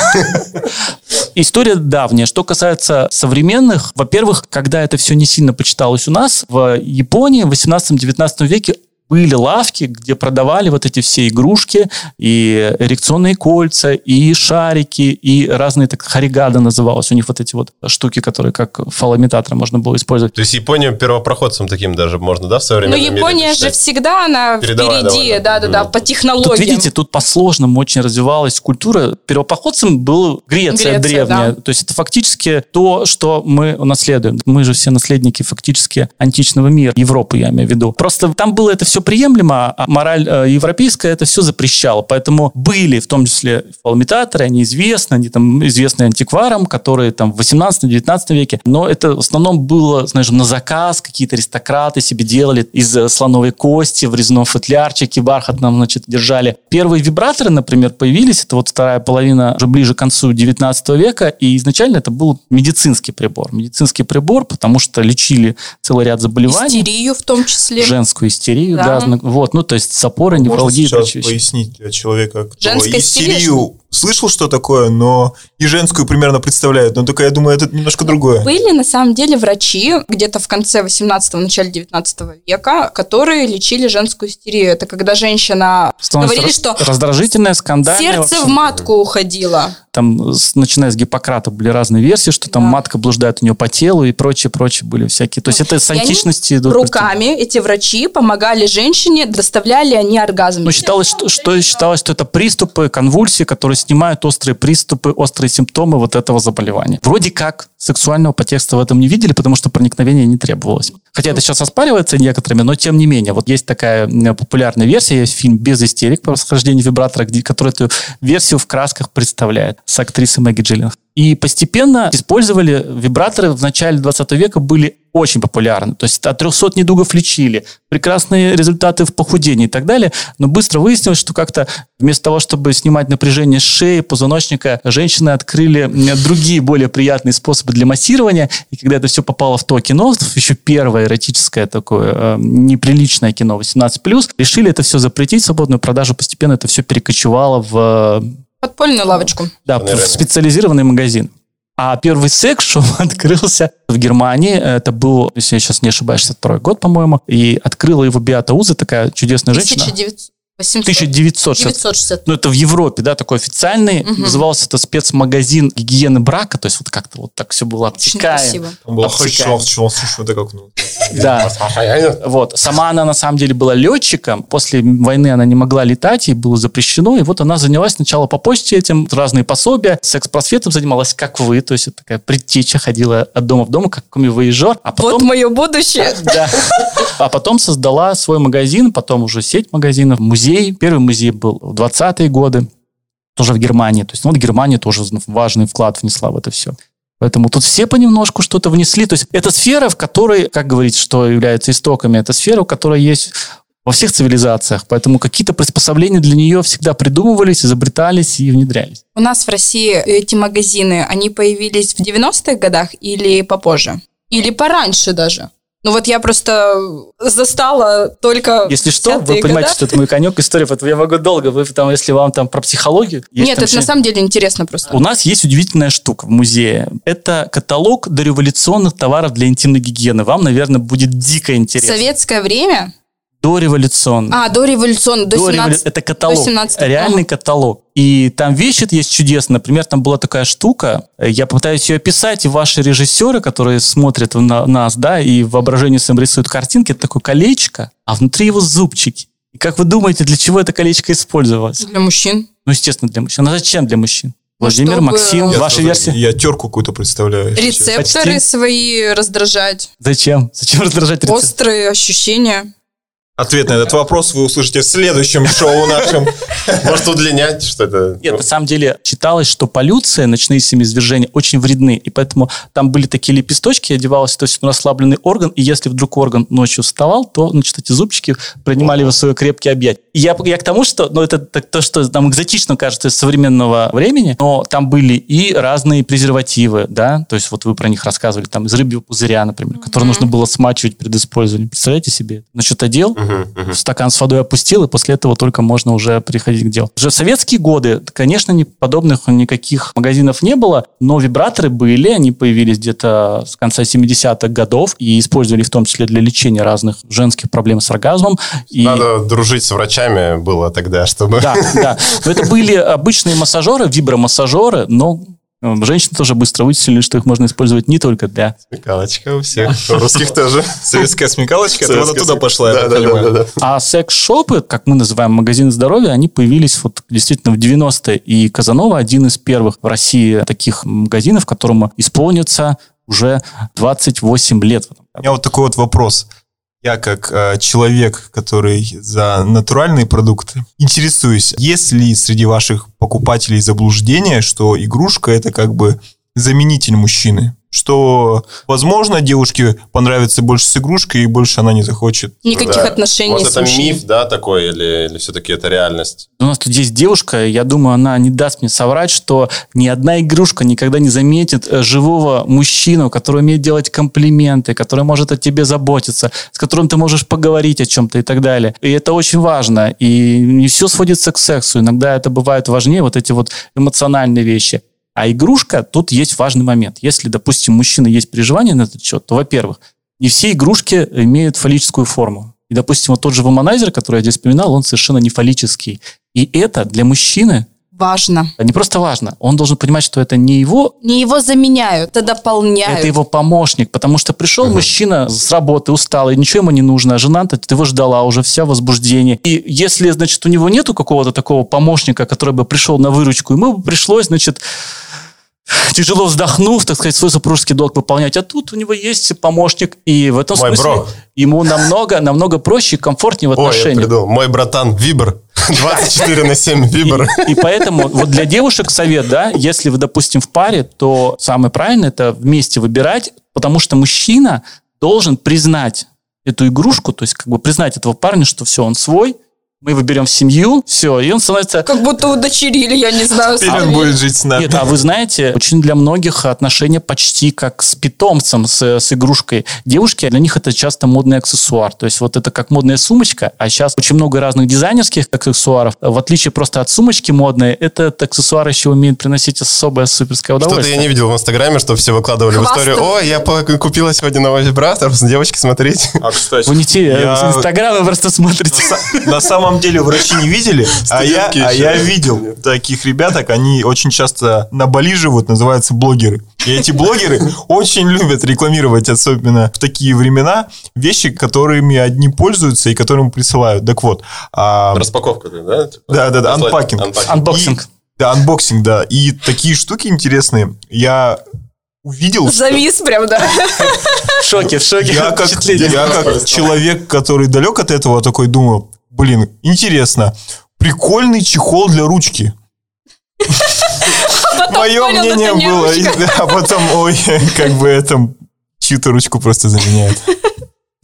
История давняя. Что касается современных, во-первых, когда это все не сильно почиталось у нас, в Японии в 18-19 веке были лавки, где продавали вот эти все игрушки, и эрекционные кольца, и шарики, и разные, так, харигада называлось. У них вот эти вот штуки, которые как фалоимитаторы можно было использовать. То есть Японию первопроходцем таким даже можно, да, в Ну, современном мире Япония же всегда, она впереди, да-да-да, по технологиям. Тут, видите, тут по-сложному очень развивалась культура. Первопоходцем был Греция, Греция, древняя. да. То есть это фактически то, что мы унаследуем. Мы же все наследники фактически античного мира, Европы, я имею в виду. Просто там было это все приемлемо, а мораль э, европейская это все запрещала. Поэтому были в том числе фалоимитаторы, они известны, они там известны антикварам, которые там в 18-19 веке. Но это в основном было, знаешь, на заказ, какие-то аристократы себе делали из э, слоновой кости в резном футлярчике бархатном, значит, держали. Первые вибраторы, например, появились, это вот вторая половина, уже ближе к концу 19 века, и изначально это был медицинский прибор. Медицинский прибор, потому что лечили целый ряд заболеваний. Истерию в том числе. Женскую истерию, Да. да. Вот, ну, то есть запоры, Можно невралгия и сейчас прочие вещи. пояснить для человека, кто Женская истерия, истерию слышал, что такое, но и женскую примерно представляет. Но только я думаю, это немножко другое. Были на самом деле врачи где-то в конце 18-го, начале 19 века, которые лечили женскую истерию. Это когда женщина Становится говорили, что раздражительная, скандальная. сердце вообще. в матку уходило. Там, начиная с Гиппократа, были разные версии, что там Да. матка блуждает у нее по телу и прочее, прочее были всякие. То есть это с античности идут. Руками эти врачи помогали женщине, доставляли они оргазм. Ну, считалось, что, что считалось, что это приступы, конвульсии, которые снимают острые приступы, острые симптомы вот этого заболевания. Вроде как сексуального подтекста в этом не видели, потому что проникновение не требовалось. Хотя это сейчас оспаривается некоторыми, но тем не менее. Вот есть такая популярная версия, есть фильм «Без истерик» по восхождению вибратора, где, который эту версию в красках представляет с актрисой Мэгги Джилленхол. И постепенно использовали вибраторы в начале 20 века были очень популярны. То есть от 300 недугов лечили, прекрасные результаты в похудении и так далее. Но быстро выяснилось, что как-то вместо того, чтобы снимать напряжение с шеи, позвоночника, женщины открыли другие, более приятные способы для массирования. И когда это все попало в то кино, еще первое эротическое такое э, неприличное кино 18+, решили это все запретить, свободную продажу. Постепенно это все перекочевало в э, Подпольную лавочку. да, Наверное. в специализированный магазин. А первый секс-шоп открылся в Германии. Это был, если я сейчас не ошибаюсь, 62 год, по-моему. И открыла его Биата Уза, такая чудесная женщина. 1900. 1960. 960. Ну, это в Европе, да, такой официальный. Мгм. Назывался это спецмагазин гигиены брака. То есть вот как-то вот так все было обтекаемо. ну, Да. Вот. Сама она на самом деле была летчиком. После войны она не могла летать, ей было запрещено. И вот она занялась сначала по почте этим, разные пособия. Секс-просветом занималась, как вы. То есть это такая предтеча ходила от дома в дом, как комивоежор. А Вот потом... мое будущее. Да. А потом создала свой магазин, потом уже сеть магазинов, музей. Первый музей был в 20-е годы, тоже в Германии. То есть, ну, вот Германия тоже важный вклад внесла в это все. Поэтому тут все понемножку что-то внесли. То есть это сфера, в которой, как говорить, что является истоками, это сфера, у которой есть во всех цивилизациях. Поэтому какие-то приспособления для нее всегда придумывались, изобретались и внедрялись. У нас в России эти магазины, они появились в 90-х годах или попозже? Или пораньше даже? Ну вот я просто застала только Если что, вы 50-е понимаете, года. что это мой конек история, поэтому я могу долго. Вы там, если вам там про психологию... есть Нет, это на еще- самом деле интересно просто. У нас есть удивительная штука в музее. Это каталог дореволюционных товаров для интимной гигиены. Вам, наверное, будет дико интересно. Советское время? Дореволюционный. А, до революционного, до Дореволю- 17 Это каталог, до 17-го. реальный каталог. И там вещи есть чудесные. Например, там была такая штука, я попытаюсь ее описать, и ваши режиссеры, которые смотрят на нас, да, и в воображении своем рисуют картинки, это такое колечко, а внутри его зубчики. И как вы думаете, для чего это колечко использовалось? Для мужчин. Ну, естественно, для мужчин. А зачем для мужчин? Ну, Владимир, чтобы- Максим, Я ваша тоже- версия? Я терку какую-то представляю. Рецепторы Почти. свои раздражать. Зачем? Зачем раздражать рецепт? Острые ощущения. Ответ на этот вопрос вы услышите в следующем шоу нашем. Может удлинять что-то? Нет, на самом деле считалось, что полюция, ночные семяизвержения очень вредны, и поэтому там были такие лепесточки, одевалось это все на расслабленный орган, и если вдруг орган ночью вставал, то, значит, эти зубчики принимали в свое крепкие объятия. И я, я к тому, что, ну, это так, то, что нам экзотично кажется из современного времени, но там были и разные презервативы, да, то есть вот вы про них рассказывали, там из рыбьего пузыря, например, который нужно было смачивать перед использованием. Представляете себе? Значит, одел, стакан с водой опустил, и после этого только можно уже переходить к делу. Уже в советские годы, конечно, подобных никаких магазинов не было, но вибраторы были, они появились где-то с конца 70-х годов и использовали в том числе для лечения разных женских проблем с оргазмом. И... Надо дружить с врачами было тогда, чтобы... Да, да. Но это были обычные массажеры, вибромассажеры, но Женщины тоже быстро вычислили, что их можно использовать не только для... Смекалочка у всех, у русских тоже. Советская смекалочка, это вот оттуда пошла, я понимаю. А секс-шопы, как мы называем магазины здоровья, они появились вот действительно в 90-е. И Казанова один из первых в России таких магазинов, которому исполнится уже 28 лет. У меня вот такой вот вопрос. Я как э, человек, который за натуральные продукты, интересуюсь, есть ли среди ваших покупателей заблуждение, что игрушка это как бы заменитель мужчины? Что, возможно, девушке понравится больше с игрушкой, и больше она не захочет. Никаких да. отношений Может, с это миф, да, такой, или, или все-таки это реальность? У нас тут есть девушка, я думаю, она не даст мне соврать, что ни одна игрушка никогда не заметит э, живого мужчину, который умеет делать комплименты, который может о тебе заботиться, с которым ты можешь поговорить о чем-то и так далее. И это очень важно. И не все сводится к сексу. Иногда это бывает важнее, вот эти вот эмоциональные вещи. А игрушка, тут есть важный момент. Если, допустим, у мужчины есть переживания на этот счет, то, во-первых, не все игрушки имеют фаллическую форму. И, допустим, вот тот же воманайзер, который я здесь вспоминал, он совершенно не фаллический. И это для мужчины важно. Не просто важно. Он должен понимать, что это не его... Не его заменяют, это дополняют. Это его помощник, потому что пришел угу. мужчина с работы, усталый, ничего ему не нужно, а жена-то ты его ждала, уже вся возбуждение. И если, значит, у него нету какого-то такого помощника, который бы пришел на выручку, ему бы пришлось, значит, тяжело вздохнув, так сказать, свой супружеский долг выполнять. А тут у него есть помощник, и в этом Мой смысле бро. ему намного, намного проще и комфортнее в отношениях. Ой, я придумал. Мой братан Вибер. 24 на 7 Вибер. И, и поэтому вот для девушек совет, да, если вы, допустим, в паре, то самое правильное это вместе выбирать, потому что мужчина должен признать эту игрушку, то есть как бы признать этого парня, что все, он свой, мы выберем семью, все, и он становится... Как будто удочерили, я не знаю. Теперь он будет жить с нами. Нет, а вы знаете, очень для многих отношения почти как с питомцем, с, с игрушкой. Девушки, для них это часто модный аксессуар. То есть вот это как модная сумочка, а сейчас очень много разных дизайнерских аксессуаров. В отличие просто от сумочки модной, этот аксессуар еще умеет приносить особое суперское удовольствие. Что-то я не видел в Инстаграме, что все выкладывали Хвастов. в историю. Ой, я купила сегодня новый вибратор, девочки, смотрите. А, кстати, вы не те, я... Инстаграм просто смотрите. На самом самом деле врачи не видели, а я, а я видел таких ребяток, они очень часто на Бали живут, называются блогеры. И эти блогеры очень любят рекламировать, особенно в такие времена, вещи, которыми одни пользуются и которым присылают. Так вот. А... Распаковка, да? Типа, да, да, да, unpacking. Unboxing. Да, unboxing, да. И такие штуки интересные. Я увидел... Завис что... прям, да. В шоке, в шоке. Я как, я как человек, который далек от этого, такой думаю, блин, интересно, прикольный чехол для ручки. А Мое мнение было, а потом, ой, как бы это чью-то ручку просто заменяет.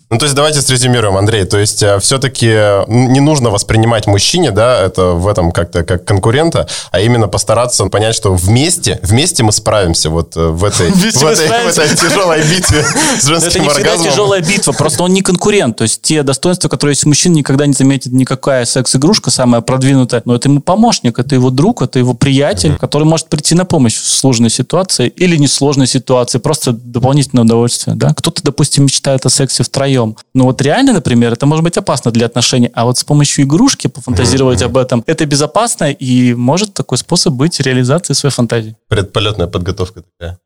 Ну, то есть давайте срезюмируем, Андрей. То есть э, все-таки не нужно воспринимать мужчине, да, это в этом как-то как конкурента, а именно постараться понять, что вместе, вместе мы справимся вот э, в этой, в этой, в этой тяжелой битве с женским Это не всегда тяжелая битва, просто он не конкурент. То есть те достоинства, которые есть у мужчин, никогда не заметит никакая секс-игрушка самая продвинутая, но это ему помощник, это его друг, это его приятель, который может прийти на помощь в сложной ситуации или несложной ситуации, просто дополнительное удовольствие, да. Кто-то, допустим, мечтает о сексе втроем, вдвоем. Но вот реально, например, это может быть опасно для отношений, а вот с помощью игрушки пофантазировать об этом, это безопасно и может такой способ быть реализацией своей фантазии. Предполетная подготовка такая.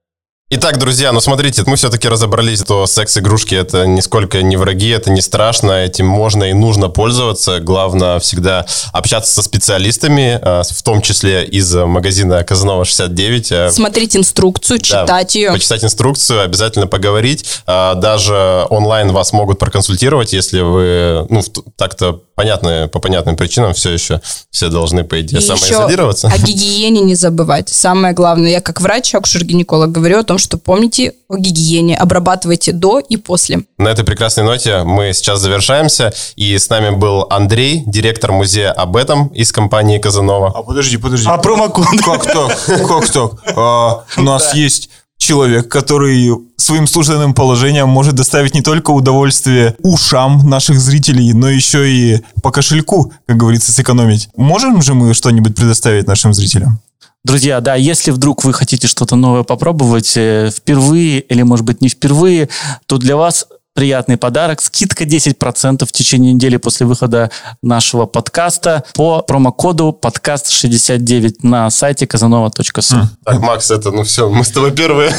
Итак, друзья, ну смотрите, мы все-таки разобрались, что секс-игрушки это нисколько не враги, это не страшно, этим можно и нужно пользоваться. Главное всегда общаться со специалистами, а, в том числе из магазина Казанова 69. А, Смотреть инструкцию, читать да, ее. Почитать инструкцию, обязательно поговорить. А, даже онлайн вас могут проконсультировать, если вы, ну, так-то понятно, по понятным причинам все еще все должны, по идее, И самоизолироваться. О гигиене не забывать. Самое главное, я как врач, акушер-гинеколог говорю о том, что помните о гигиене, обрабатывайте до и после. На этой прекрасной ноте мы сейчас завершаемся, и с нами был Андрей, директор музея об этом из компании Казанова. А подожди, подожди. А промокод? Как так? Как так? А, у нас есть человек, который своим служебным положением может доставить не только удовольствие ушам наших зрителей, но еще и по кошельку, как говорится, сэкономить. Можем же мы что-нибудь предоставить нашим зрителям? Друзья, да, если вдруг вы хотите что-то новое попробовать э, впервые или, может быть, не впервые, то для вас приятный подарок. Скидка 10% в течение недели после выхода нашего подкаста по промокоду подкаст 69 на сайте казанова.су. Mm. Так, Макс, это, ну все, мы с тобой первые.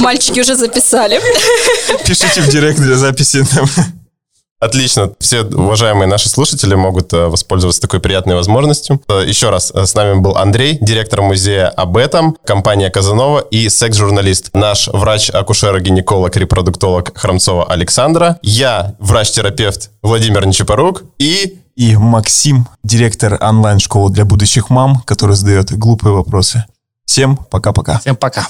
Мальчики уже записали. Пишите в директ для записи. Отлично. Все уважаемые наши слушатели могут э, воспользоваться такой приятной возможностью. Э, еще раз, э, с нами был Андрей, директор музея об этом, компания Казанова и секс-журналист, наш врач-акушер-гинеколог, репродуктолог Храмцова Александра, я врач-терапевт Владимир Нечапорук и... И Максим, директор онлайн-школы для будущих мам, который задает глупые вопросы. Всем пока-пока. Всем пока.